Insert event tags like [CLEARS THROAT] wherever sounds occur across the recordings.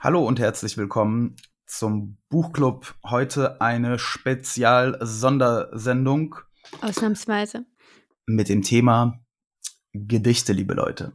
Hallo und herzlich willkommen zum Buchclub. Heute eine Spezial-Sondersendung Ausnahmsweise. mit dem Thema Gedichte, liebe Leute.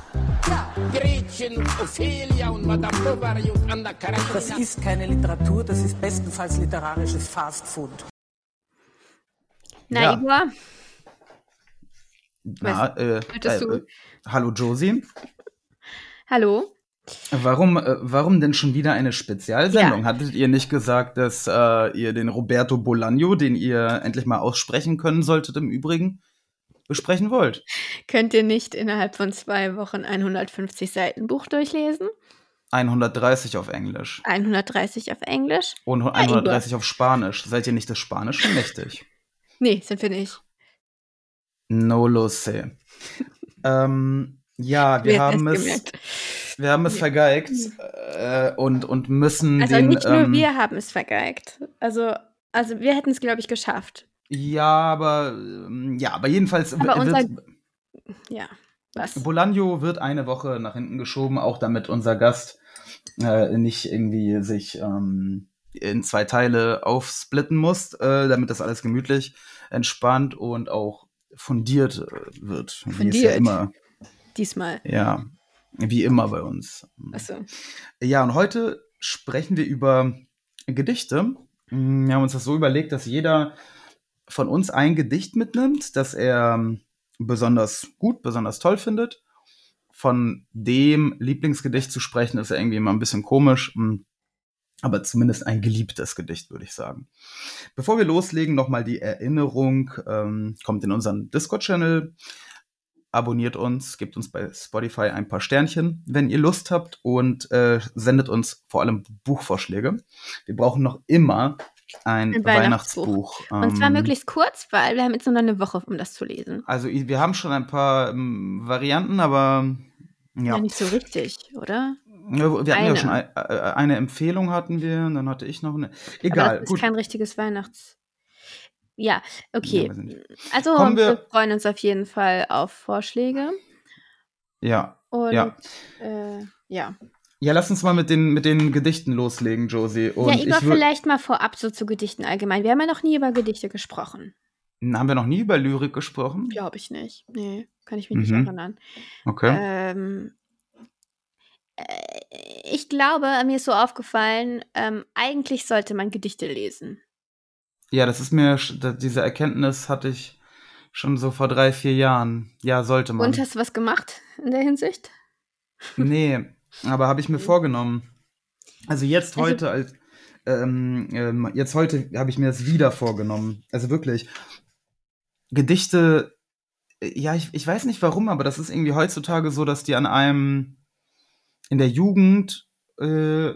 Gretchen und Ophelia und Madame Bovary und Anna Karenina. Das ist keine Literatur, das ist bestenfalls literarisches Fastfood. Na, Ja. Igor, Na, äh, äh, hallo Josie. hallo. Warum, äh, warum denn schon wieder eine Spezialsendung? Hattet ihr nicht gesagt, dass äh, ihr den Roberto Bolaño, den ihr endlich mal aussprechen können solltet im Übrigen, besprechen wollt? Könnt ihr nicht innerhalb von zwei Wochen 150 Seiten Buch durchlesen? 130 auf Englisch 130 auf Englisch? und 130 auf Spanisch. Seid ihr nicht das Spanische mächtig? [LAUGHS] Nee, sind wir nicht. No lo sé. [LAUGHS] ähm, ja, wir Wer haben es, gemerkt? wir haben es vergeigt äh, und, und müssen Also den. nicht nur ähm, wir haben es vergeigt. Also, also wir hätten es, glaube ich, geschafft. Ja, aber ähm, ja, aber jedenfalls Aber wird, unser- Ja. Was? Bolaño wird eine Woche nach hinten geschoben, auch damit unser Gast äh, nicht irgendwie sich ähm, in zwei Teile aufsplitten muss, äh, damit das alles gemütlich, entspannt und auch fundiert äh, wird. Wie es ja Fundiert. immer, Diesmal. ja, wie immer bei uns. Achso. Ja, und heute sprechen wir über Gedichte. Mm, Wir haben uns das so überlegt, dass jeder von uns ein Gedicht mitnimmt, das er ähm, besonders gut, besonders toll findet. Von dem Lieblingsgedicht zu sprechen, ist ja irgendwie immer ein bisschen komisch, mm, aber zumindest ein geliebtes Gedicht, würde ich sagen. Bevor wir loslegen, nochmal die Erinnerung, ähm, kommt in unseren Discord-Channel, abonniert uns, gebt uns bei Spotify ein paar Sternchen, wenn ihr Lust habt und äh, sendet uns vor allem Buchvorschläge. Wir brauchen noch immer ein, Ein Weihnachtsbuch. Weihnachtsbuch. Und zwar Ähm, möglichst kurz, weil wir haben jetzt nur noch eine Woche, um das zu lesen. Also wir haben schon ein paar ähm, Varianten, aber ja. Ja, nicht so richtig, oder? Ja, Wir hatten ja Eine. schon ein, äh, eine Empfehlung hatten wir, und dann hatte ich noch eine. Aber Egal, das ist gut. kein richtiges Weihnachts. Ja, okay. Ja, also Kommen wir, wir- freuen uns auf jeden Fall auf Vorschläge. Ja. Und Ja. Äh, ja. Ja, lass uns mal mit den, mit den Gedichten loslegen, Josie. Und ja, würd- vielleicht mal vorab so zu Gedichten allgemein. Wir haben ja noch nie über Gedichte gesprochen. Haben wir noch nie über Lyrik gesprochen? Glaube ich nicht. Nee, kann ich mich nicht Mhm. erinnern. Okay. Ähm, äh, ich glaube, mir ist so aufgefallen, ähm, eigentlich sollte man Gedichte lesen. Ja, das ist mir, diese Erkenntnis hatte ich schon so vor drei, vier Jahren. Ja, sollte man. Und hast du was gemacht in der Hinsicht? Nee, [LAUGHS] aber habe ich mir vorgenommen. Also jetzt Also- heute als ähm, ähm, jetzt heute habe ich mir das wieder vorgenommen. Also wirklich Gedichte. äh, Ja, ich, ich weiß nicht warum, aber das ist irgendwie heutzutage so, dass die an einem in der Jugend. Äh,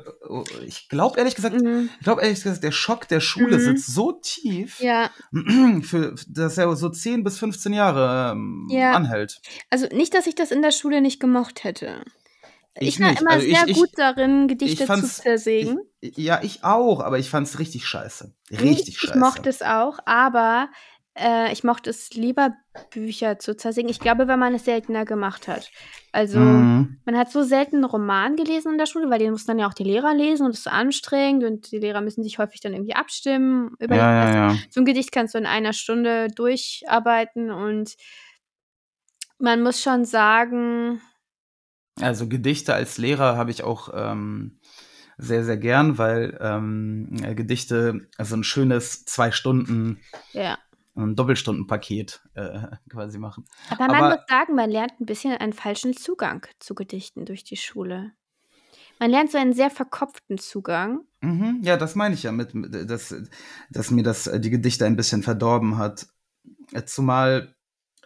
ich glaube ehrlich gesagt, Mhm. ich glaube ehrlich gesagt, der Schock der Schule Mhm. sitzt so tief, Ja, [CLEARS THROAT] für, dass er so 10 bis 15 Jahre ähm, Ja. anhält. also nicht, dass ich das in der Schule nicht gemocht hätte. Ich, Ich war nicht. immer Also ich- sehr ich- gut darin, Gedichte zu zersägen. Ich, ja, ich auch, aber ich fand's richtig scheiße. Richtig ich scheiße. mochte es auch, aber äh, ich mochte es lieber, Bücher zu zersägen. Ich glaube, wenn man es seltener gemacht hat. Also, Mhm. man hat so selten einen Roman gelesen in der Schule, weil den mussten dann ja auch die Lehrer lesen und das ist so anstrengend und die Lehrer müssen sich häufig dann irgendwie abstimmen. Über Ja, ja, ja. So ein Gedicht kannst du in einer Stunde durcharbeiten und man muss schon sagen, Also Gedichte als Lehrer habe ich auch ähm, sehr, sehr gern, weil ähm, äh, Gedichte also ein schönes zwei Stunden, ja. ein Doppelstundenpaket äh, [LAUGHS] quasi machen. Aber man Aber- muss sagen, man lernt ein bisschen einen falschen Zugang zu Gedichten durch die Schule. Man lernt so einen sehr verkopften Zugang. Mhm, ja, das meine ich ja mit, dass, dass mir das äh, die Gedichte ein bisschen verdorben hat. Äh, Zumal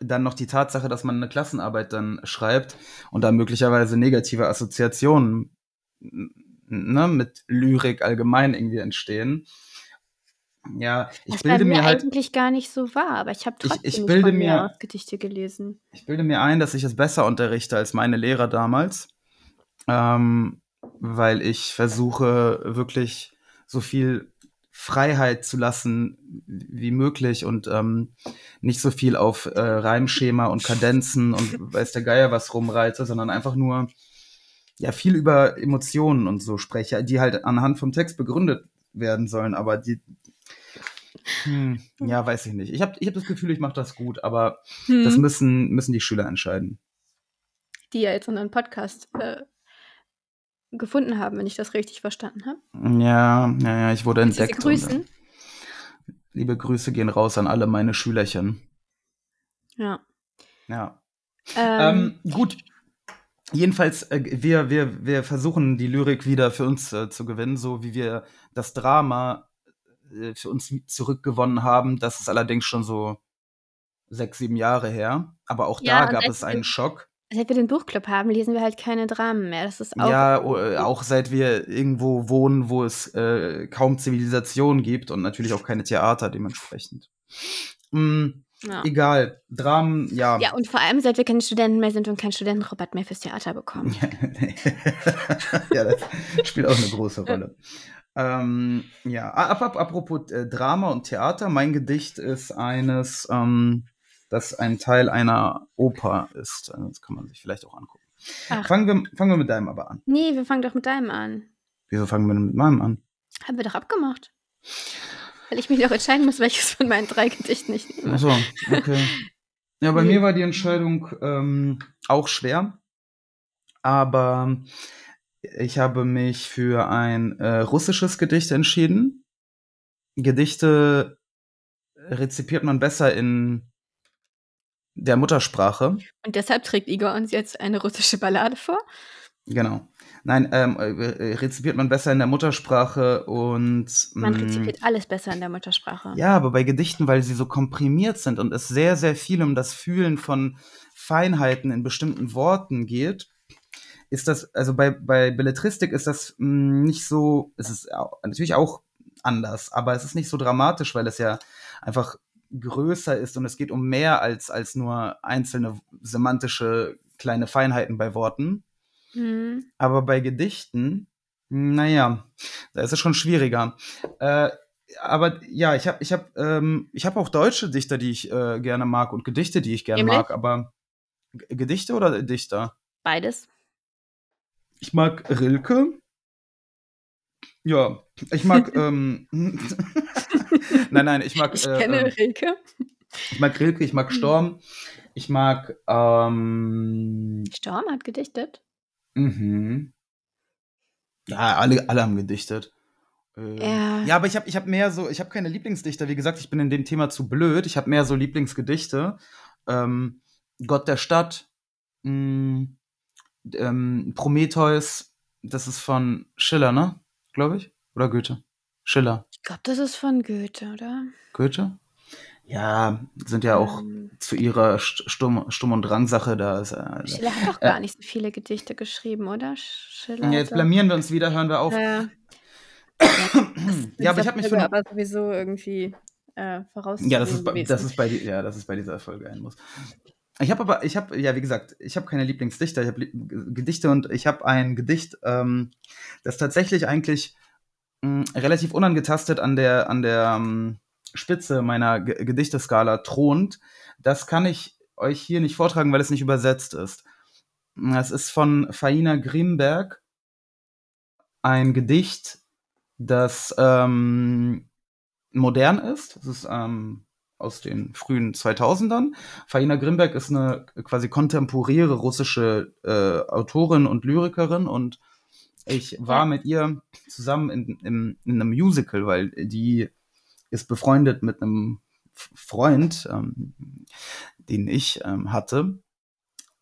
dann noch die Tatsache, dass man eine Klassenarbeit dann schreibt und da möglicherweise negative Assoziationen ne, mit Lyrik allgemein irgendwie entstehen. Ja, ich bei bilde mir mir halt, eigentlich gar nicht so war, aber ich habe Ich- trotzdem ich nicht bilde mir Gedichte gelesen. ich bilde mir ein, dass ich es besser unterrichte als meine Lehrer damals, ähm, weil ich versuche wirklich so viel Freiheit zu lassen wie möglich und ähm, nicht so viel auf äh, Reimschema und Kadenzen und [LAUGHS] weiß der Geier was rumreite, sondern einfach nur ja viel über Emotionen und so spreche, die halt anhand vom Text begründet werden sollen, aber die hm, ja, weiß ich nicht. Ich habe ich hab das Gefühl, ich mache das gut, aber das Hm. müssen, müssen die Schüler entscheiden. Die ja jetzt unseren Podcast äh, gefunden haben, wenn ich das richtig verstanden habe. Ja, ja, ja, ich wurde Willst du sie entdeckt. und, grüßen? äh, liebe Grüße gehen raus an alle meine Schülerchen. Ja. Ja. Ähm, Ähm, gut. Jedenfalls, äh, wir, wir, wir versuchen die Lyrik wieder für uns äh, zu gewinnen, so wie wir das Drama äh, für uns zurückgewonnen haben. Das ist allerdings schon so sechs, sieben Jahre her. Aber auch Ja, da und gab es einen Schock. Seit wir den Buchclub haben, lesen wir halt keine Dramen mehr. Das ist auch. Ja, äh, auch seit wir irgendwo wohnen, wo es äh, kaum Zivilisation gibt und natürlich auch keine Theater dementsprechend. Mm, Ja. Egal, Dramen, ja. ja, und vor allem, seit wir keine Studenten mehr sind und keinen Studentenrabatt mehr fürs Theater bekommen. [LAUGHS] ja, das spielt auch eine große Rolle. Ähm, ja, ap ap apropos äh, Drama und Theater, mein Gedicht ist eines, ähm, das ein Teil einer Oper ist. Äh, Das kann man sich vielleicht auch angucken. Ach. Fangen wir, fangen wir mit deinem aber an. Nee, wir fangen doch mit deinem an. Wieso fangen wir denn mit meinem an? Haben wir doch abgemacht. Weil ich mich doch entscheiden muss, welches von meinen drei Gedichten ich nehme. Achso, okay. Ja, bei Nee. mir war die Entscheidung ähm, auch schwer. Aber ich habe mich für ein äh, russisches Gedicht entschieden. Gedichte rezipiert man besser in der Muttersprache. Und deshalb trägt Igor uns jetzt eine russische Ballade vor. Genau. Nein, ähm, äh, rezipiert man besser in der Muttersprache und. Man mh, rezipiert alles besser in der Muttersprache. Ja, aber bei Gedichten, weil sie so komprimiert sind und es sehr, sehr viel um das Fühlen von Feinheiten in bestimmten Worten geht, ist das, also bei, bei Belletristik ist das mh, nicht so, es ist natürlich auch anders, aber es ist nicht so dramatisch, weil es ja einfach größer ist und es geht um mehr als, als nur einzelne semantische kleine Feinheiten bei Worten. Hm. Aber bei Gedichten, naja, da ist es schon schwieriger. Äh, aber ja, ich habe ich hab, ähm, ich hab auch deutsche Dichter, die ich äh, gerne mag und Gedichte, die ich gerne Nämlich? mag, aber G Gedichte oder Dichter? Beides. Ich mag Rilke. Ja, ich mag. [LAUGHS] ähm, [LAUGHS] [LAUGHS] nein, nein, ich mag. Ich äh, kenne ähm, Rilke. ich mag Rilke, ich mag Storm. Ich mag. Ähm, Storm hat gedichtet. Mhm. Ja, alle, alle haben gedichtet. Äh, Ja. ja, aber ich habe ich hab mehr so, ich habe keine Lieblingsdichter. Wie gesagt, ich bin in dem Thema zu blöd. Ich habe mehr so Lieblingsgedichte. Ähm, Gott der Stadt, mh, ähm, Prometheus, das ist von Schiller, ne? Glaube ich. Oder Goethe? Schiller. Ich glaube, das ist von Goethe, oder? Goethe? Ja, sind ja auch Ähm, zu ihrer St- Sturm, Sturm- und Drangsache da. Ist, äh, Schiller hat doch Äh, gar nicht so viele Gedichte geschrieben, oder? Schiller. jetzt blamieren wir uns wieder, hören wir auf. Ja. ja, aber ich habe mich für aber sowieso irgendwie äh. Ja, das ist, bei, das ist bei, die- ja, das ist bei dieser Folge ein Muss. Ich habe aber, ich habe, ja, wie gesagt, ich habe keine Lieblingsdichter, ich habe Gedichte und ich habe ein Gedicht, ähm, das tatsächlich eigentlich mh, relativ unangetastet an der, an der ähm, Spitze meiner Ge Gedichteskala thront. Das kann ich euch hier nicht vortragen, weil es nicht übersetzt ist. Es ist von Faina Grimberg ein Gedicht, das ähm, modern ist. Das ist ähm, aus den frühen 2000ern. Faina Grimberg ist eine quasi kontemporäre russische äh, Autorin und Lyrikerin und ich war mit ihr zusammen in, in, in einem Musical, weil die ist befreundet mit einem Freund, ähm, den ich ähm, hatte.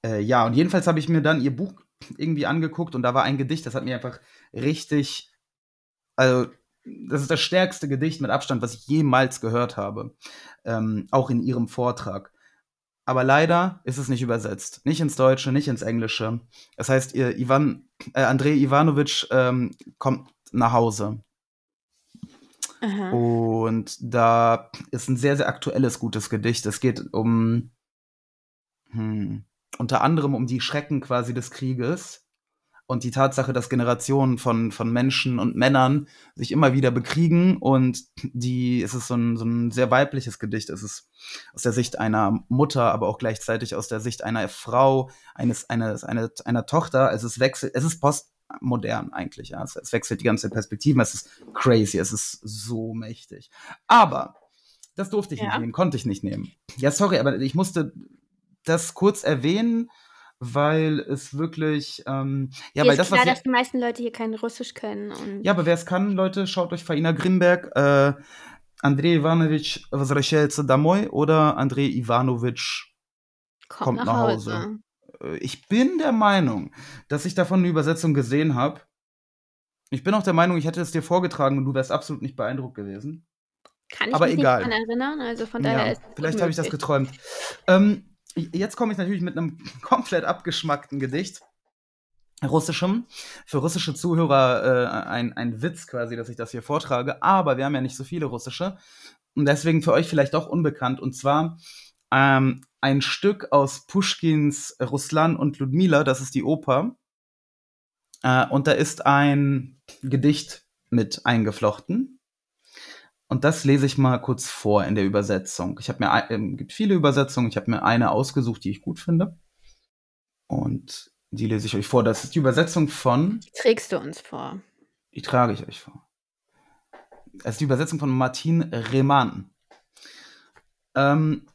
Äh, ja, und jedenfalls habe ich mir dann ihr Buch irgendwie angeguckt und da war ein Gedicht, das hat mir einfach richtig, also das ist das stärkste Gedicht mit Abstand, was ich jemals gehört habe, ähm, auch in ihrem Vortrag. Aber leider ist es nicht übersetzt. Nicht ins Deutsche, nicht ins Englische. Das heißt, ihr Ivan, äh, Andrei Ivanovic ähm, kommt nach Hause. Aha. Und da ist ein sehr, sehr aktuelles, gutes Gedicht. Es geht um hm, unter anderem um die Schrecken quasi des Krieges und die Tatsache, dass Generationen von, von Menschen und Männern sich immer wieder bekriegen und die, es ist so ein, so ein sehr weibliches Gedicht. Es ist aus der Sicht einer Mutter, aber auch gleichzeitig aus der Sicht einer Frau, eines, eines, einer, einer Tochter. Es wechselt, es ist postmodern eigentlich, ja. Es, es wechselt die ganze Perspektiven, es ist crazy, es ist so mächtig. Aber das durfte ich Ja. nicht nehmen, konnte ich nicht nehmen. Ja, sorry, aber ich musste das kurz erwähnen, weil es wirklich, ähm, ja, Mir weil ist das, klar, was dass ich, die meisten Leute hier kein Russisch können. Und ja, aber wer es kann, Leute, schaut euch Faina Grimberg, äh, Andrei Ivanovic возвращается домой oder Andrei Ivanovic kommt nach Hause. Äh, Ich bin der Meinung, dass ich davon eine Übersetzung gesehen habe. Ich bin auch der Meinung, ich hätte es dir vorgetragen und du wärst absolut nicht beeindruckt gewesen. Kann ich Aber mich egal. nicht daran erinnern, also von daher Ja, ist es vielleicht habe ich das unmöglich. geträumt. Ähm, jetzt komme ich natürlich mit einem [LAUGHS] komplett abgeschmackten Gedicht. Russischem. Für russische Zuhörer äh, ein, ein Witz quasi, dass ich das hier vortrage. Aber wir haben ja nicht so viele russische. Und deswegen für euch vielleicht auch unbekannt. Und zwar ähm, ein Stück aus Pushkins Ruslan und Ludmila, das ist die Oper. Äh, und da ist ein Gedicht mit eingeflochten. Und das lese ich mal kurz vor in der Übersetzung. Ich habe mir ähm, gibt viele Übersetzungen. Ich habe mir eine ausgesucht, die ich gut finde. Und die lese ich euch vor. Das ist die Übersetzung von, Die trägst du uns vor. die trage ich euch vor. Das ist die Übersetzung von Martin Rehmann. Ähm,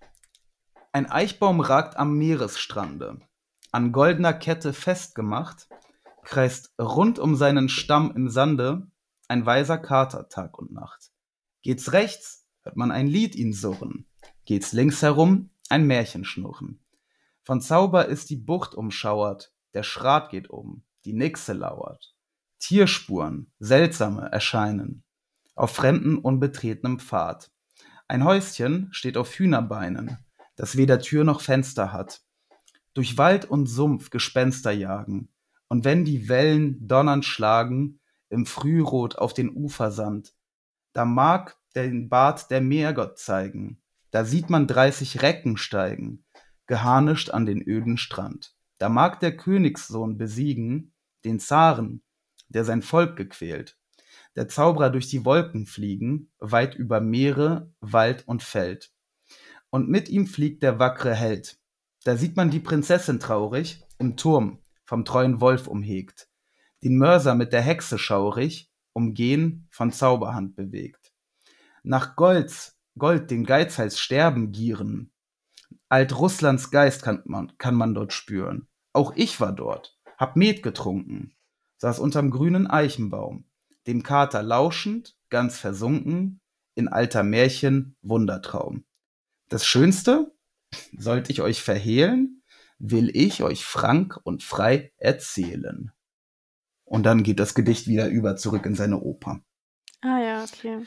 ein Eichbaum ragt am Meeresstrande. An goldener Kette festgemacht, kreist rund um seinen Stamm im Sande ein weiser Kater Tag und Nacht. Geht's rechts, hört man ein Lied ihn surren. Geht's links herum, ein Märchen schnurren. Von Zauber ist die Bucht umschauert, der Schrat geht um, die Nixe lauert. Tierspuren, seltsame erscheinen, auf fremden unbetretenem Pfad. Ein Häuschen steht auf Hühnerbeinen, das weder Tür noch Fenster hat. Durch Wald und Sumpf Gespenster jagen, und wenn die Wellen donnernd schlagen, im Frührot auf den Ufersand, da mag den Bart der Meergott zeigen, da sieht man dreißig Recken steigen, geharnischt an den öden Strand. Da mag der Königssohn besiegen, den Zaren, der sein Volk gequält, der Zauberer durch die Wolken fliegen, weit über Meere, Wald und Feld. Und mit ihm fliegt der wackre Held. Da sieht man die Prinzessin traurig, im Turm, vom treuen Wolf umhegt, den Mörser mit der Hexe schaurig, umgehen, von Zauberhand bewegt. Nach Golds, Gold den Geizhals sterben gieren, Alt Russlands Geist kann man, kann man dort spüren. Auch ich war dort, hab Met getrunken, saß unterm grünen Eichenbaum, dem Kater lauschend, ganz versunken, in alter Märchen Wundertraum. Das Schönste, sollt ich euch verhehlen, will ich euch frank und frei erzählen. Und dann geht das Gedicht wieder über zurück in seine Oper. Ah ja, okay.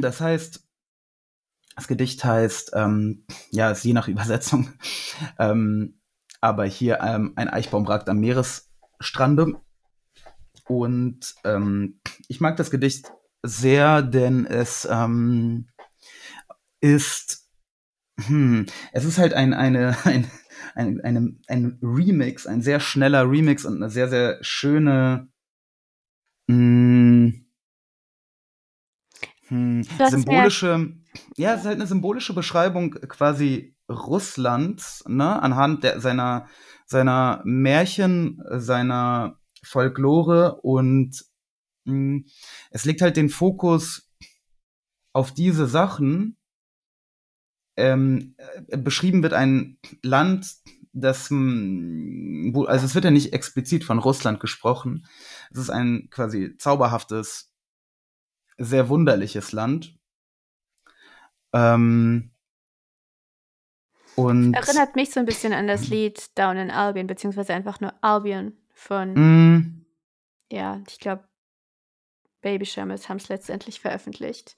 Das heißt, das Gedicht heißt, ähm, ja, ist je nach Übersetzung, [LAUGHS] ähm, aber hier ähm, ein Eichbaum ragt am Meeresstrande. Und ähm, ich mag das Gedicht sehr, denn es ähm, ist, hm, es ist halt ein, eine, [LAUGHS] ein, ein, eine, ein Remix, ein sehr schneller Remix und eine sehr, sehr schöne, mh, hm, mir- symbolische, ja, es ist halt eine symbolische Beschreibung quasi Russlands, ne, anhand der, seiner, seiner Märchen, seiner Folklore und mh, es legt halt den Fokus auf diese Sachen. Ähm, äh, beschrieben wird ein Land, das, wo, also es wird ja nicht explizit von Russland gesprochen. Es ist ein quasi zauberhaftes, sehr wunderliches Land. Ähm, und Erinnert mich so ein bisschen an das Lied Down in Albion, beziehungsweise einfach nur Albion von, mh, ja, ich glaube, Baby Shambles haben es letztendlich veröffentlicht.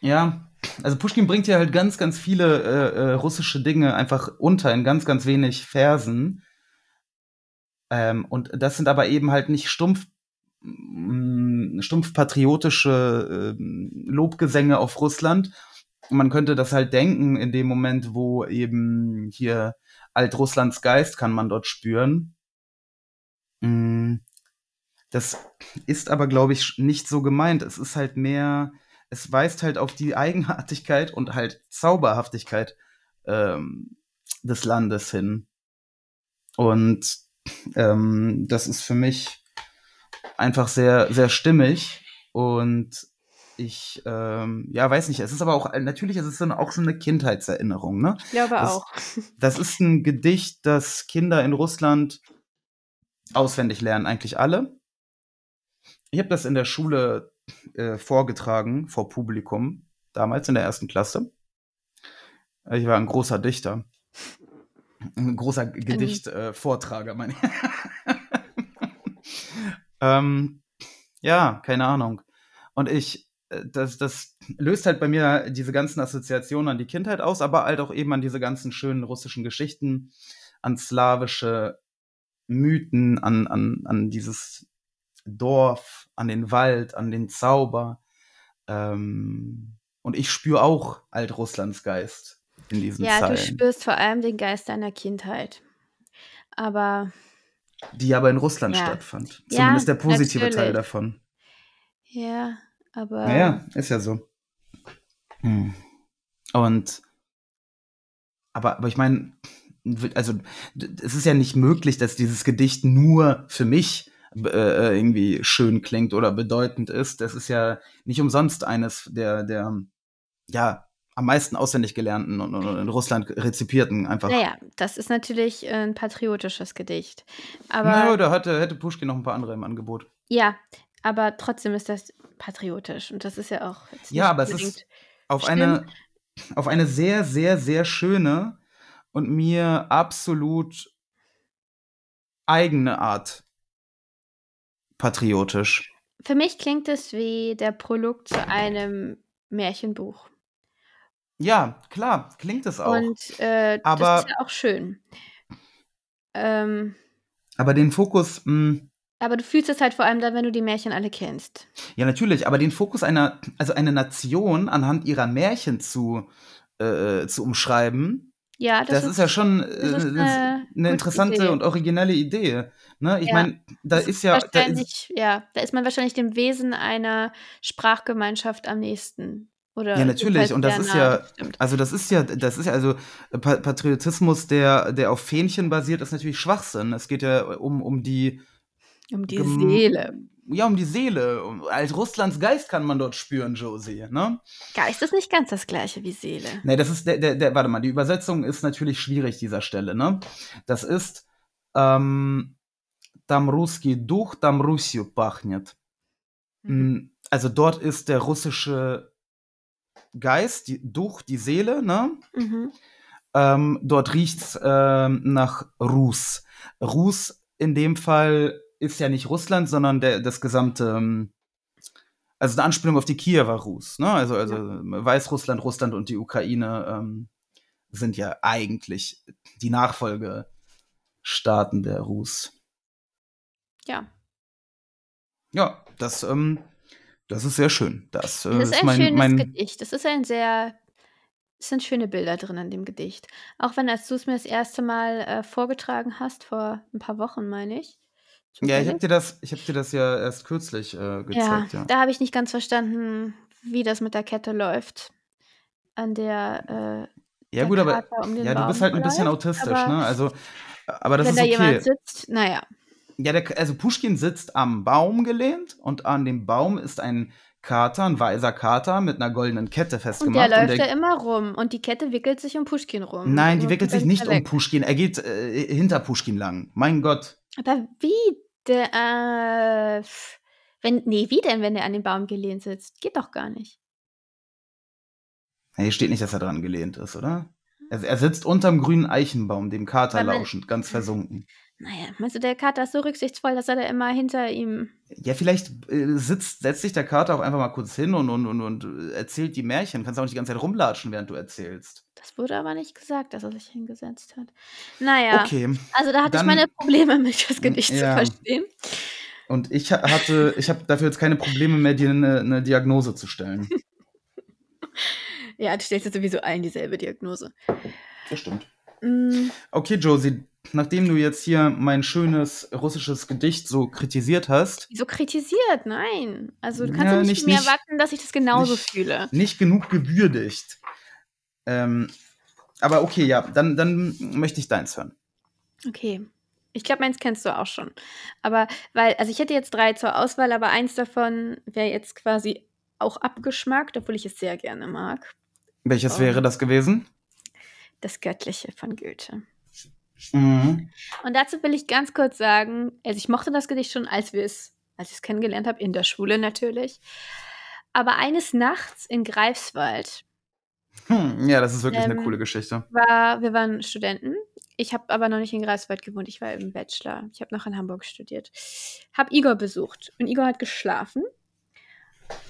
ja, also Pushkin bringt ja halt ganz, ganz viele äh, äh, russische Dinge einfach unter in ganz, ganz wenig Versen. Ähm, und das sind aber eben halt nicht stumpf, mh, stumpf patriotische äh, Lobgesänge auf Russland. Man könnte das halt denken in dem Moment, wo eben hier Altrusslands Geist kann man dort spüren. Mm, Das ist aber, glaube ich, nicht so gemeint. Es ist halt mehr, es weist halt auf die Eigenartigkeit und halt Zauberhaftigkeit ähm, des Landes hin. Und ähm, das ist für mich einfach sehr, sehr stimmig. Und ich, ähm, ja, weiß nicht, es ist aber auch, natürlich ist es dann auch so eine Kindheitserinnerung, ne? Ich glaube Das- auch. [LAUGHS] Das ist ein Gedicht, das Kinder in Russland auswendig lernen, eigentlich alle. Ich habe das in der Schule äh, vorgetragen, vor Publikum, damals in der ersten Klasse. Ich war ein großer Dichter. Ein großer Gedicht-Vortrager, meine ich. [LAUGHS] ähm, ja, keine Ahnung. Und ich, äh, das, das löst halt bei mir diese ganzen Assoziationen an die Kindheit aus, aber halt auch eben an diese ganzen schönen russischen Geschichten, an slawische Mythen, an, an, an dieses Dorf, an den Wald, an den Zauber. Ähm, und ich spüre auch Altrusslands Geist in diesen Ja, du Zeilen, spürst vor allem den Geist deiner Kindheit. Aber die aber in Russland Ja. stattfand. Ja, Zumindest der positive Teil natürlich. davon. ja, aber Naja, ist ja so. Hm. Und aber, aber ich meine, also es ist ja nicht möglich, dass dieses Gedicht nur für mich äh, irgendwie schön klingt oder bedeutend ist. Das ist ja nicht umsonst eines der, der ja, am meisten auswendig gelernten und, in Russland rezipierten einfach. naja, das ist natürlich ein patriotisches Gedicht. Aber naja, da hatte, hätte Pushkin noch ein paar andere im Angebot. ja, aber trotzdem ist das patriotisch und das ist ja auch Ja, nicht aber es ist auf eine, auf eine sehr, sehr, sehr schöne und mir absolut eigene Art patriotisch. Für mich klingt es wie der Prolog zu einem Märchenbuch. Ja, klar, klingt es auch. Und äh, Aber- das ist ja auch schön. Ähm, aber den Fokus, mh, aber du fühlst es halt vor allem dann, wenn du die Märchen alle kennst. ja natürlich, aber den Fokus einer, also eine Nation anhand ihrer Märchen zu, äh, zu umschreiben, Ja, das, ist, ja schon äh, das ist eine, eine interessante Idee. und originelle Idee. Ne? Ich Ja, meine, da Das ist ja, da ist, ja, da ist man wahrscheinlich dem Wesen einer Sprachgemeinschaft am nächsten. Oder Ja, natürlich. Und das ist ja, also das ist ja, das ist ja, also Pa- Patriotismus, der, der auf Fähnchen basiert, ist natürlich Schwachsinn. Es geht ja um, um die, Um die Seele ja, um die Seele. Als Russlands Geist kann man dort spüren, Josie. Ne? Geist ist nicht ganz das gleiche wie Seele. Nee, das ist der, der, der, warte mal, die Übersetzung ist natürlich schwierig dieser Stelle, ne? Das ist ähm, Tam Duch, Tam pachnet. Mhm. Hm, also dort ist der russische Geist, die, Duch, die Seele, ne? Mhm. Ähm, dort riecht es ähm, nach Rus. Rus in dem Fall ist ja nicht Russland, sondern der, das gesamte, ähm, also eine Anspielung auf die Kiewer Rus. Ne? Also, also Weißrussland, Russland und die Ukraine ähm, sind ja eigentlich die Nachfolgestaaten der Rus. Ja. Ja, das, ähm, das ist sehr schön. Das, äh, Das ist ein mein, schönes mein, Gedicht. Das ist ein sehr. Es sind schöne Bilder drin in dem Gedicht. Auch wenn, als du es mir das erste Mal äh, vorgetragen hast, vor ein paar Wochen, meine ich. Ja, ich habe dir das, ich habe dir das ja erst kürzlich äh, ja, gezeigt. Ja, da habe ich nicht ganz verstanden, wie das mit der Kette läuft. An der. Äh, ja, der gut, aber Kater um den ja, du Baum bist halt ein bisschen läuft, autistisch, aber ne? Also, aber das wenn ist da okay. jemand sitzt, naja. Ja, der, also Pushkin sitzt am Baum gelehnt und an dem Baum ist ein Kater, ein weißer Kater mit einer goldenen Kette Und festgemacht. der läuft der, da immer rum und die Kette wickelt sich um Pushkin rum. Nein, die Und wickelt sich nicht um. Pushkin. Er geht äh, hinter Pushkin lang. Mein Gott. Aber wie? Der, äh, wenn, nee, wie denn, wenn der an den Baum gelehnt sitzt? Geht doch gar nicht. Hier steht nicht, dass er dran gelehnt ist, oder? Er, er sitzt unterm grünen Eichenbaum, dem Kater lauschend, ganz [LAUGHS] versunken. Naja, meinst du, der Kater ist so rücksichtsvoll, dass er da immer hinter ihm. Ja, vielleicht äh, sitzt, setzt sich der Kater auch einfach mal kurz hin und, und, und, und erzählt die Märchen. Kannst auch nicht die ganze Zeit rumlatschen, während du erzählst. Das wurde aber nicht gesagt, dass er sich hingesetzt hat. Naja, Okay. also da hatte dann- ich meine Probleme mit, das Gedicht [LAUGHS] Ja. zu verstehen. Und ich ha- hatte, ich habe dafür jetzt keine Probleme mehr, dir eine, eine Diagnose zu stellen. [LAUGHS] Ja, du stellst jetzt sowieso allen dieselbe Diagnose. Das stimmt. Mm, Okay, Josie, nachdem du jetzt hier mein schönes russisches Gedicht so kritisiert hast, wieso kritisiert? Nein. Also du kannst Ja, nicht, nicht- nicht- erwarten, dass ich das genauso nicht- fühle. nicht genug gewürdigt. Ähm, aber okay, ja, dann, dann möchte ich deins hören. Okay. Ich glaube, meins kennst du auch schon. Aber weil, also ich hätte jetzt drei zur Auswahl, aber eins davon wäre jetzt quasi auch abgeschmackt, obwohl ich es sehr gerne mag. Welches Oh. wäre das gewesen? Das Göttliche von Goethe. Mhm. Und dazu will ich ganz kurz sagen, also ich mochte das Gedicht schon, als wir es, als ich es kennengelernt habe, in der Schule natürlich. Aber eines Nachts in Greifswald Hm, ja, das ist wirklich eine Ähm, coole Geschichte. war, wir waren Studenten. Ich habe aber noch nicht in Greifswald gewohnt, ich war im Bachelor. Ich habe noch in Hamburg studiert. Habe Igor besucht und Igor hat geschlafen.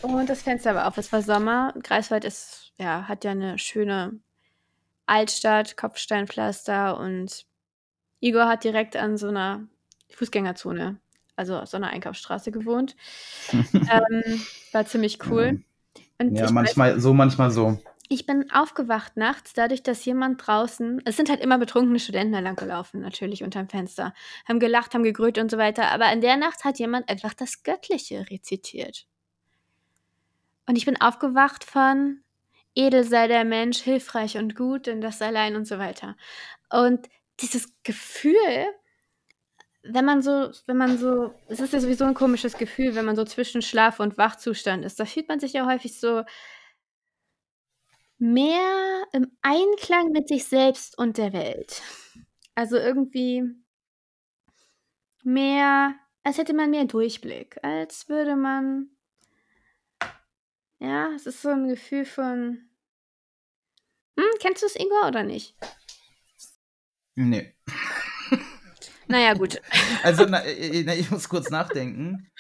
Und das Fenster war auf. Es war Sommer. Greifswald ist, ja, hat ja eine schöne Altstadt, Kopfsteinpflaster und Igor hat direkt an so einer Fußgängerzone, also so einer Einkaufsstraße gewohnt. [LAUGHS] ähm, war ziemlich cool. Und Ja, ich weiß manchmal so, manchmal so. ich bin aufgewacht nachts, dadurch, dass jemand draußen, es sind halt immer betrunkene Studenten da lang gelaufen, natürlich unterm Fenster, haben gelacht, haben gegrölt und so weiter, aber in der Nacht hat jemand einfach das Göttliche rezitiert. Und ich bin aufgewacht von edel sei der Mensch, hilfreich und gut, denn das allein und so weiter. Und dieses Gefühl, wenn man so, wenn man so, es ist ja sowieso ein komisches Gefühl, wenn man so zwischen Schlaf- und Wachzustand ist. Da fühlt man sich ja häufig so mehr im Einklang mit sich selbst und der Welt. Also irgendwie mehr, als hätte man mehr Durchblick, als würde man, ja, es ist so ein Gefühl von, hm, kennst du es, Igor, oder nicht? Nee. Naja, gut. [LAUGHS] Also, na, äh, na, ich muss kurz nachdenken.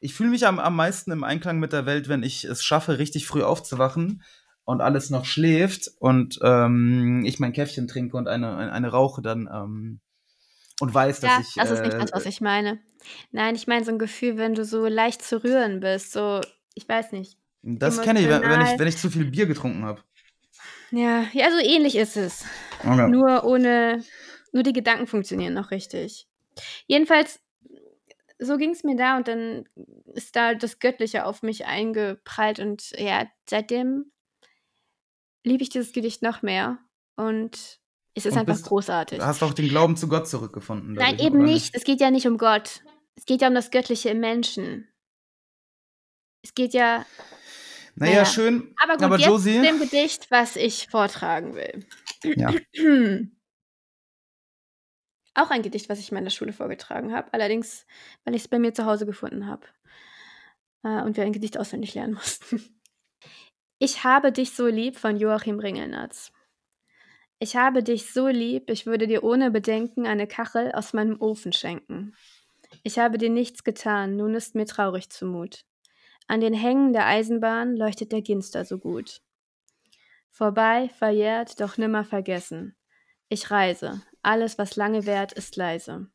Ich fühle mich am, am meisten im Einklang mit der Welt, wenn ich es schaffe, richtig früh aufzuwachen und alles noch schläft und ähm, ich mein Käffchen trinke und eine, eine, eine rauche dann ähm, und weiß, dass Ja, ich. das ist nicht äh, das, was ich meine. Nein, ich meine so ein Gefühl, wenn du so leicht zu rühren bist, so, ich weiß nicht. Das kenne ich, wenn, wenn ich, wenn ich zu viel Bier getrunken habe. Ja, ja, so ähnlich ist es. Okay. Nur ohne, nur die Gedanken funktionieren noch richtig. Jedenfalls, so ging es mir da und dann ist da das Göttliche auf mich eingeprallt und ja, seitdem liebe ich dieses Gedicht noch mehr und es ist Und einfach bist- großartig. Du hast auch den Glauben zu Gott zurückgefunden. Nein, dadurch, eben oder nicht. Es geht ja nicht um Gott. Es geht ja um das Göttliche im Menschen. Es geht ja. Naja, Naja. schön. Aber gut, Aber jetzt Josie- dem Gedicht, was ich vortragen will. Ja. [CLEARS THROAT] [CLEARS THROAT] Auch ein Gedicht, was ich in meiner Schule vorgetragen habe. Allerdings, weil ich es bei mir zu Hause gefunden habe. Äh, und wir ein Gedicht auswendig lernen [LAUGHS] mussten. Ich habe dich so lieb von Joachim Ringelnatz. Ich habe dich so lieb, ich würde dir ohne Bedenken eine Kachel aus meinem Ofen schenken. Ich habe dir nichts getan, nun ist mir traurig zumut. An den Hängen der Eisenbahn leuchtet der Ginster so gut. Vorbei, verjährt, doch nimmer vergessen. Ich reise, alles, was lange währt, ist leise.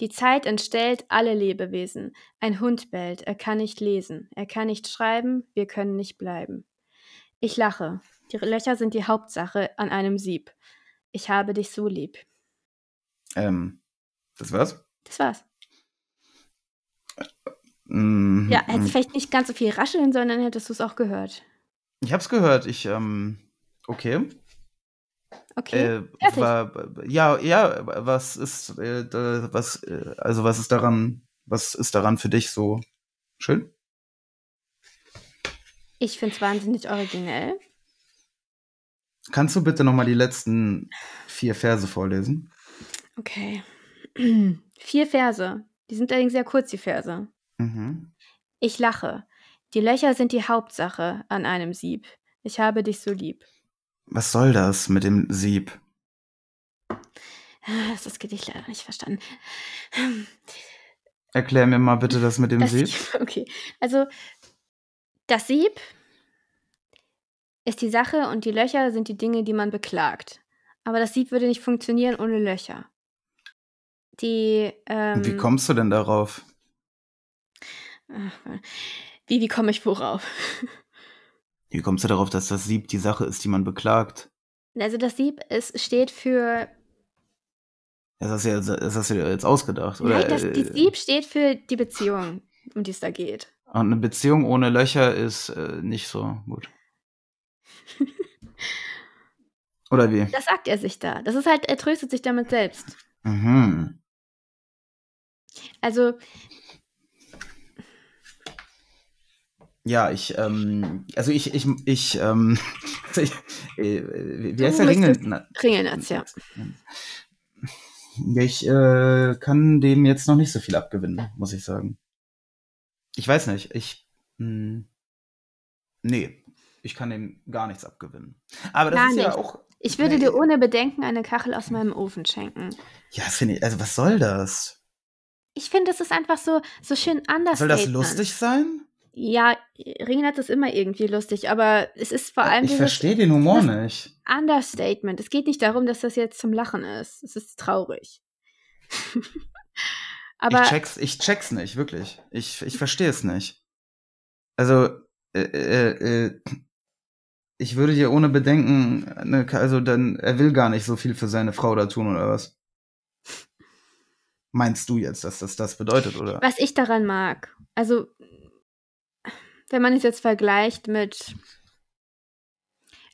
Die Zeit entstellt alle Lebewesen. Ein Hund bellt, er kann nicht lesen, er kann nicht schreiben, wir können nicht bleiben. Ich lache, die Löcher sind die Hauptsache an einem Sieb. Ich habe dich so lieb. Ähm, das war's? Das war's. Mm, Ja, hättest mm. vielleicht nicht ganz so viel rascheln, sondern hättest du es auch gehört. Ich hab's gehört. Ich, ähm, okay. Okay. Äh, war, ja, ja, was ist, äh, da- was, äh, also was ist daran, was ist daran für dich so schön? Ich finde es wahnsinnig originell. Kannst du bitte nochmal die letzten vier Verse vorlesen? Okay. [CLEARS THROAT] Vier Verse. Die sind allerdings sehr kurz, die Verse. Mhm. Ich lache. Die Löcher sind die Hauptsache an einem Sieb. Ich habe dich so lieb. Was soll das mit dem Sieb? Ah, Das Gedicht leider nicht verstanden. Erklär mir mal bitte das mit dem Das Sieb. Sieb, [LAUGHS] okay. Also, das Sieb ist die Sache und die Löcher sind die Dinge, die man beklagt. Aber das Sieb würde nicht funktionieren ohne Löcher. Die, ähm, Wie kommst du denn darauf? ach, wie, wie komme ich worauf? [LAUGHS] Wie kommst du darauf, dass das Sieb die Sache ist, die man beklagt? Also das Sieb es steht für Das hast du ja, das hast du dir jetzt ausgedacht, oder? Nein, das, die Äh, Sieb steht für die Beziehung, um die es da geht. Und eine Beziehung ohne Löcher ist äh, nicht so gut. [LAUGHS] Oder wie? Das sagt er sich da. Das ist halt, er tröstet sich damit selbst. Mhm. Also, Ja, ich, ähm, also ich, ich, ich, ähm, [LAUGHS] ich äh, wie heißt der Ringel? müsstest- Na, Ringelnatz, ja. Ja, ich äh, kann dem jetzt noch nicht so viel abgewinnen, muss ich sagen. Ich weiß nicht, ich, mh, nee, ich kann dem gar nichts abgewinnen. Aber das Gar ist ja nicht. auch, Ich würde Nee. dir ohne Bedenken eine Kachel aus meinem Ofen schenken. ja, das finde ich, also was soll das? Ich finde, es ist einfach so, so schön anders. Soll das lustig sein? Ja, Ringelnatz ist immer irgendwie lustig, aber es ist vor allem Ich verstehe den Humor das- nicht. Understatement. Es geht nicht darum, dass das jetzt zum Lachen ist. Es ist traurig. [LAUGHS] aber ich check's, ich check's nicht, wirklich. Ich, ich verstehe es nicht. Also, äh, äh, äh, ich würde dir ohne Bedenken, ne, also dann, er will gar nicht so viel für seine Frau da tun, oder was? Meinst du jetzt, dass das das bedeutet, oder? was ich daran mag, also wenn man es jetzt vergleicht mit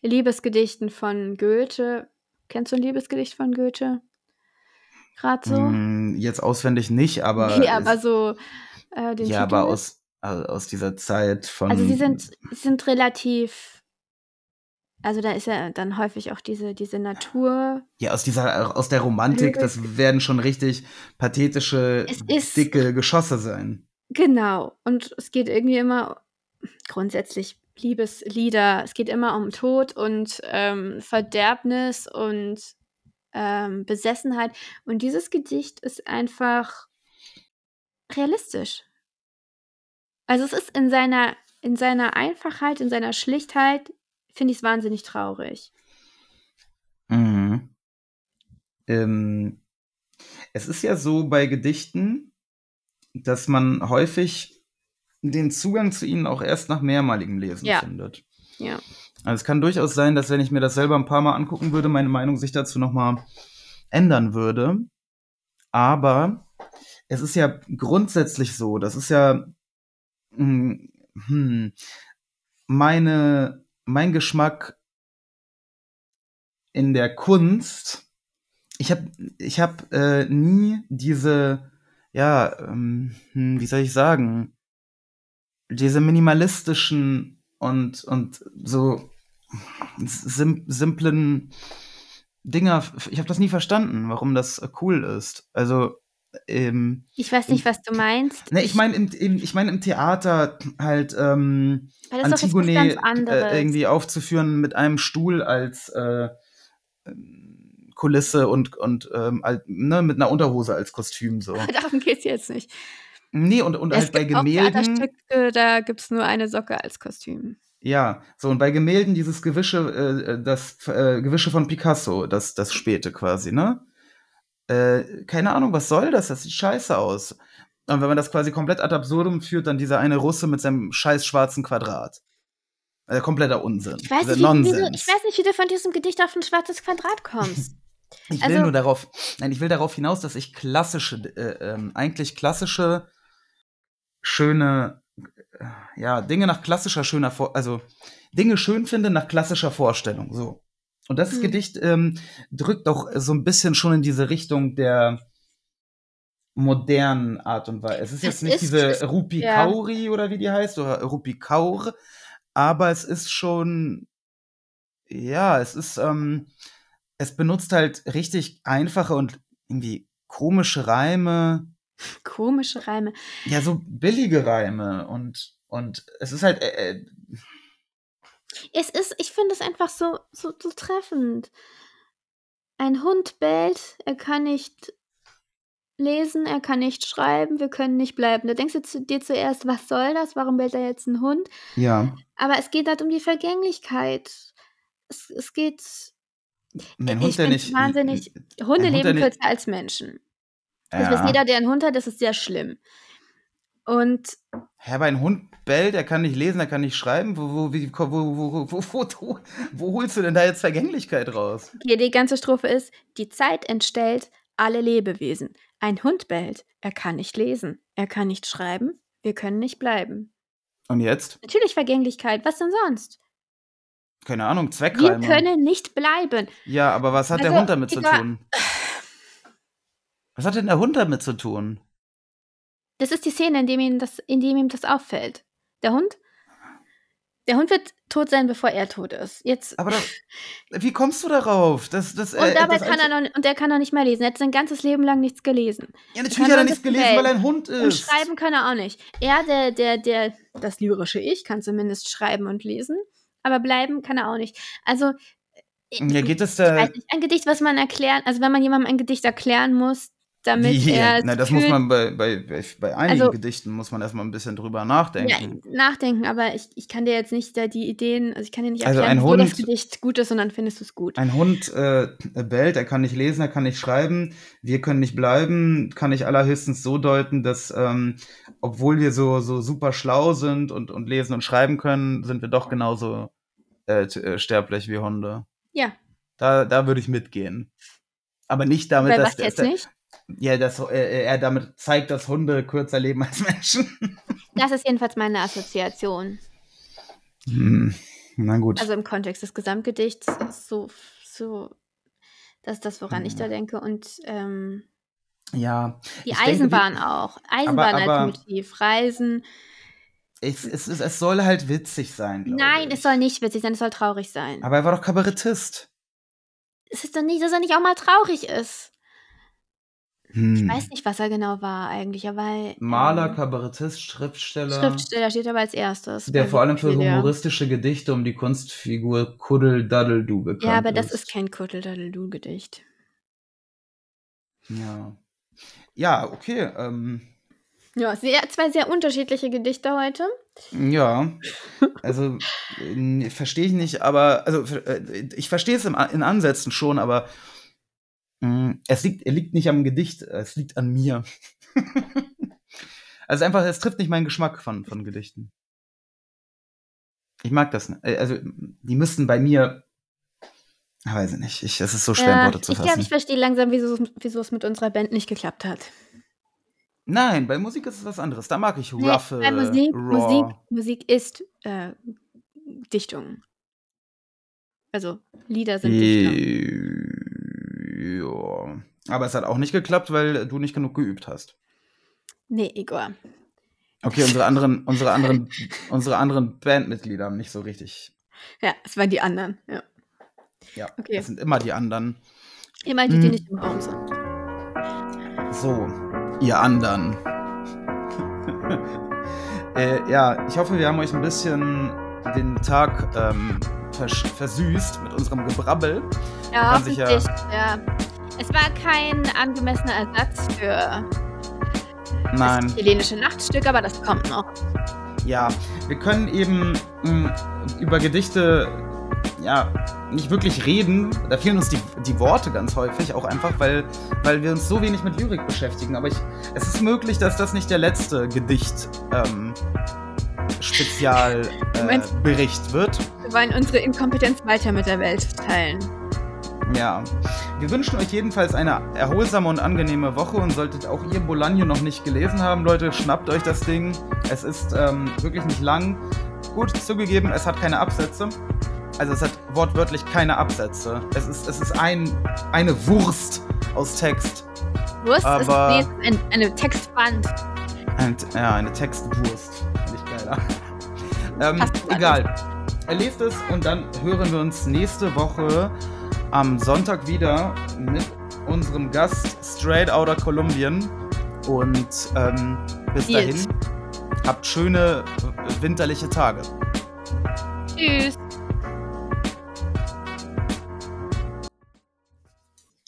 Liebesgedichten von Goethe, kennst du ein Liebesgedicht von Goethe? Gerade so? Hm, jetzt auswendig nicht, aber. [LAUGHS] nee, aber so äh, den ja, Titel. aber aus, also aus dieser Zeit von. also sie sind, sind relativ, also da ist ja dann häufig auch diese, diese Natur. Ja, aus dieser, aus der Romantik, das werden schon richtig pathetische, ist- dicke Geschosse sein. Genau. Und es geht irgendwie immer grundsätzlich Liebeslieder. Es geht immer um Tod und ähm, Verderbnis und ähm, Besessenheit. Und dieses Gedicht ist einfach realistisch. Also es ist in seiner, in seiner Einfachheit, in seiner Schlichtheit, finde ich es wahnsinnig traurig. Mhm. Ähm, es ist ja so bei Gedichten, dass man häufig den Zugang zu ihnen auch erst nach mehrmaligem Lesen Ja. findet. Ja. Also es kann durchaus sein, dass wenn ich mir das selber ein paar Mal angucken würde, meine Meinung sich dazu nochmal ändern würde. Aber es ist ja grundsätzlich so, das ist ja hm, hm, meine, mein Geschmack in der Kunst. Ich habe ich hab, äh, nie diese, ja, ähm, hm, wie soll ich sagen, diese minimalistischen und, und so sim simplen Dinger. Ich habe das nie verstanden, warum das cool ist. Also, ähm, Ich weiß nicht, was du meinst. ne, ich meine im, im, ich mein im Theater halt ähm, Antigone äh, irgendwie aufzuführen mit einem Stuhl als äh, Kulisse und, und ähm, ne, mit einer Unterhose als Kostüm so. [LAUGHS] Darum geht es jetzt nicht. Nee, und, und es halt bei Gemälden. Theaterstücke, da gibt es nur eine Socke als Kostüm. Ja, so und bei Gemälden dieses Gewische, äh, das äh, Gewische von Picasso, das, das späte quasi, ne? Äh, keine Ahnung, was soll das? Das sieht scheiße aus. Und wenn man das quasi komplett ad absurdum führt, dann dieser eine Russe mit seinem scheiß schwarzen Quadrat. Also kompletter Unsinn. Ich weiß, nicht, wie, wie du, ich weiß nicht, wie du von diesem Gedicht auf ein schwarzes Quadrat kommst. [LAUGHS] Ich will Also- nur darauf, nein, ich will darauf hinaus, dass ich klassische, äh, ähm, eigentlich klassische, schöne, ja, Dinge nach klassischer schöner, Vor also Dinge schön finde nach klassischer Vorstellung, so. Und das Hm. Gedicht ähm, drückt auch so ein bisschen schon in diese Richtung der modernen Art und Weise. Es ist Es jetzt nicht ist- diese es- Rupi ja. Kauri oder wie die heißt, oder Rupi Kaur, aber es ist schon, ja, es ist, ähm, es benutzt halt richtig einfache und irgendwie komische Reime, Komische Reime. ja, so billige Reime und, und es ist halt, äh, äh, Es ist, ich finde es einfach so, so, so treffend. Ein Hund bellt, er kann nicht lesen, er kann nicht schreiben, wir können nicht bleiben. Da denkst du zu dir zuerst, was soll das? Warum bellt da jetzt ein Hund? Ja. Aber es geht halt um die Vergänglichkeit. Es, es geht. Ein ich Hund, der find's nicht. wahnsinnig. Hunde Hund, der leben kürzer als Menschen. Das weiß Ja. jeder, der einen Hund hat, das ist sehr schlimm. Und Hä, aber ein Hund bellt, er kann nicht lesen, er kann nicht schreiben. Wo, wo, wo, wo, wo, holst du denn da jetzt Vergänglichkeit raus? hier die ganze Strophe ist: Die Zeit entstellt alle Lebewesen. Ein Hund bellt, er kann nicht lesen, er kann nicht schreiben, wir können nicht bleiben. Und jetzt? Natürlich Vergänglichkeit, was denn sonst? Keine Ahnung, Wir Zweckreimer. können nicht bleiben. Ja, aber was hat der Also, Hund damit zu tun? Was hat denn der Hund damit zu tun? Das ist die Szene, in dem ihm das, in dem ihm das auffällt. Der Hund? Der Hund wird tot sein, bevor er tot ist. Jetzt. Aber das, [LAUGHS] wie kommst du darauf? Das, das, und äh, dabei kann er noch, und er kann noch nicht mehr lesen. Er hat sein ganzes Leben lang nichts gelesen. Ja, natürlich hat er nichts gelesen, weil er ein Hund ist. Und schreiben kann er auch nicht. Er, der, der, der, das lyrische Ich, kann zumindest schreiben und lesen, aber bleiben kann er auch nicht. Also, Ja, geht es ich da. weiß nicht, ein Gedicht, was man erklären, also wenn man jemandem ein Gedicht erklären muss, damit Wie? er. Na, das fühlt, muss man bei, bei, bei, einigen Also- Gedichten muss man erstmal ein bisschen drüber ja, nachdenken. nachdenken, aber ich, ich kann dir jetzt nicht da die Ideen, also ich kann dir nicht Also erklären, ein wo das Hund- Gedicht gut ist und dann findest du es gut. Ein Hund äh, bellt, er kann nicht lesen, er kann nicht schreiben, wir können nicht bleiben, kann ich allerhöchstens so deuten, dass ähm, obwohl wir so, so super schlau sind und, und lesen und schreiben können, sind wir doch genauso äh, äh, sterblich wie Hunde. Ja, Da, da würde ich mitgehen. Aber nicht damit, bei dass, was jetzt dass, nicht? Ja, dass äh, er damit zeigt, dass Hunde kürzer leben als Menschen. [LAUGHS] Das ist jedenfalls meine Assoziation. hm. Na gut. Also im Kontext des Gesamtgedichts ist so, so, das ist das, woran ich da denke. Und ähm, ja. die Ich denke, Eisenbahn auch. Eisenbahn aber- als Motiv, Reisen. Es, es, es, es soll halt witzig sein, Nein, ich. es soll nicht witzig sein, es soll traurig sein. Aber er war doch Kabarettist. es ist doch nicht, dass er nicht auch mal traurig ist. Hm. Ich weiß nicht, was er genau war eigentlich, aber. Maler, ähm, Kabarettist, Schriftsteller. Schriftsteller steht aber als erstes. Der vor allem für humoristische Gedichte um die Kunstfigur Kuddel Daddel-Du bekannt Ja, aber das ist. ist kein Kutteldaddeldu-Gedicht. Ja. Ja, okay. Ähm, Ja, sehr, zwei sehr unterschiedliche Gedichte heute. ja. Also, verstehe ich nicht, aber. Also, äh, ich verstehe es in Ansätzen schon, aber. Mh, Es liegt, er liegt nicht am Gedicht, es liegt an mir. [LAUGHS] also einfach, es trifft nicht meinen Geschmack von, von Gedichten. Ich mag das nicht. Äh, Also, die müssten bei mir. Ich weiß ich nicht. Ich, es ist so schwer Ja, Worte zu ich fassen. glaube, ich verstehe langsam, wieso, es- wieso es mit unserer Band nicht geklappt hat. Nein, bei Musik ist es was anderes. Da mag ich Nee, bei Musik, raw. Musik, Musik ist äh, Dichtung. Also Lieder sind Dichtung. Ja. Aber es hat auch nicht geklappt, weil du nicht genug geübt hast. Nee, Igor. Okay, unsere [LAUGHS] anderen, unsere anderen, unsere anderen Bandmitglieder haben nicht so richtig. Ja, es waren die anderen. Ja. Ja, Okay. das sind immer die anderen. Immer die, die Hm. nicht im Raum sind. So, ihr anderen. [LAUGHS] äh, ja, ich hoffe, wir haben euch ein bisschen den Tag ähm, vers versüßt mit unserem Gebrabbel. Ja, kann sich ja-. Ja. Es war kein angemessener Ersatz für Nein. das chilenische Nachtstück, aber das kommt noch. Ja, wir können eben mh, über Gedichte ja nicht wirklich reden. Da fehlen uns die, die Worte ganz häufig, auch einfach, weil, weil wir uns so wenig mit Lyrik beschäftigen. Aber ich, es ist möglich, dass das nicht der letzte Gedicht ähm, Spezial Du äh, wird. Wir wollen unsere Inkompetenz weiter mit der Welt teilen. Ja. Wir wünschen euch jedenfalls eine erholsame und angenehme Woche und solltet auch ihr Bologna noch nicht gelesen haben, Leute, schnappt euch das Ding. Es ist ähm, wirklich nicht lang. Gut, zugegeben, es hat keine Absätze. Also es hat wortwörtlich keine Absätze. Es ist, es ist ein, eine Wurst aus Text. Wurst Aber- ist, ein, eine Textband. Ein, ja, eine Textwurst. Finde ich geiler. Ähm, egal. Erlebt es und dann hören wir uns nächste Woche am Sonntag wieder mit unserem Gast Straight Outta Kolumbien. Und ähm, bis dahin, habt schöne äh, winterliche Tage. Tschüss.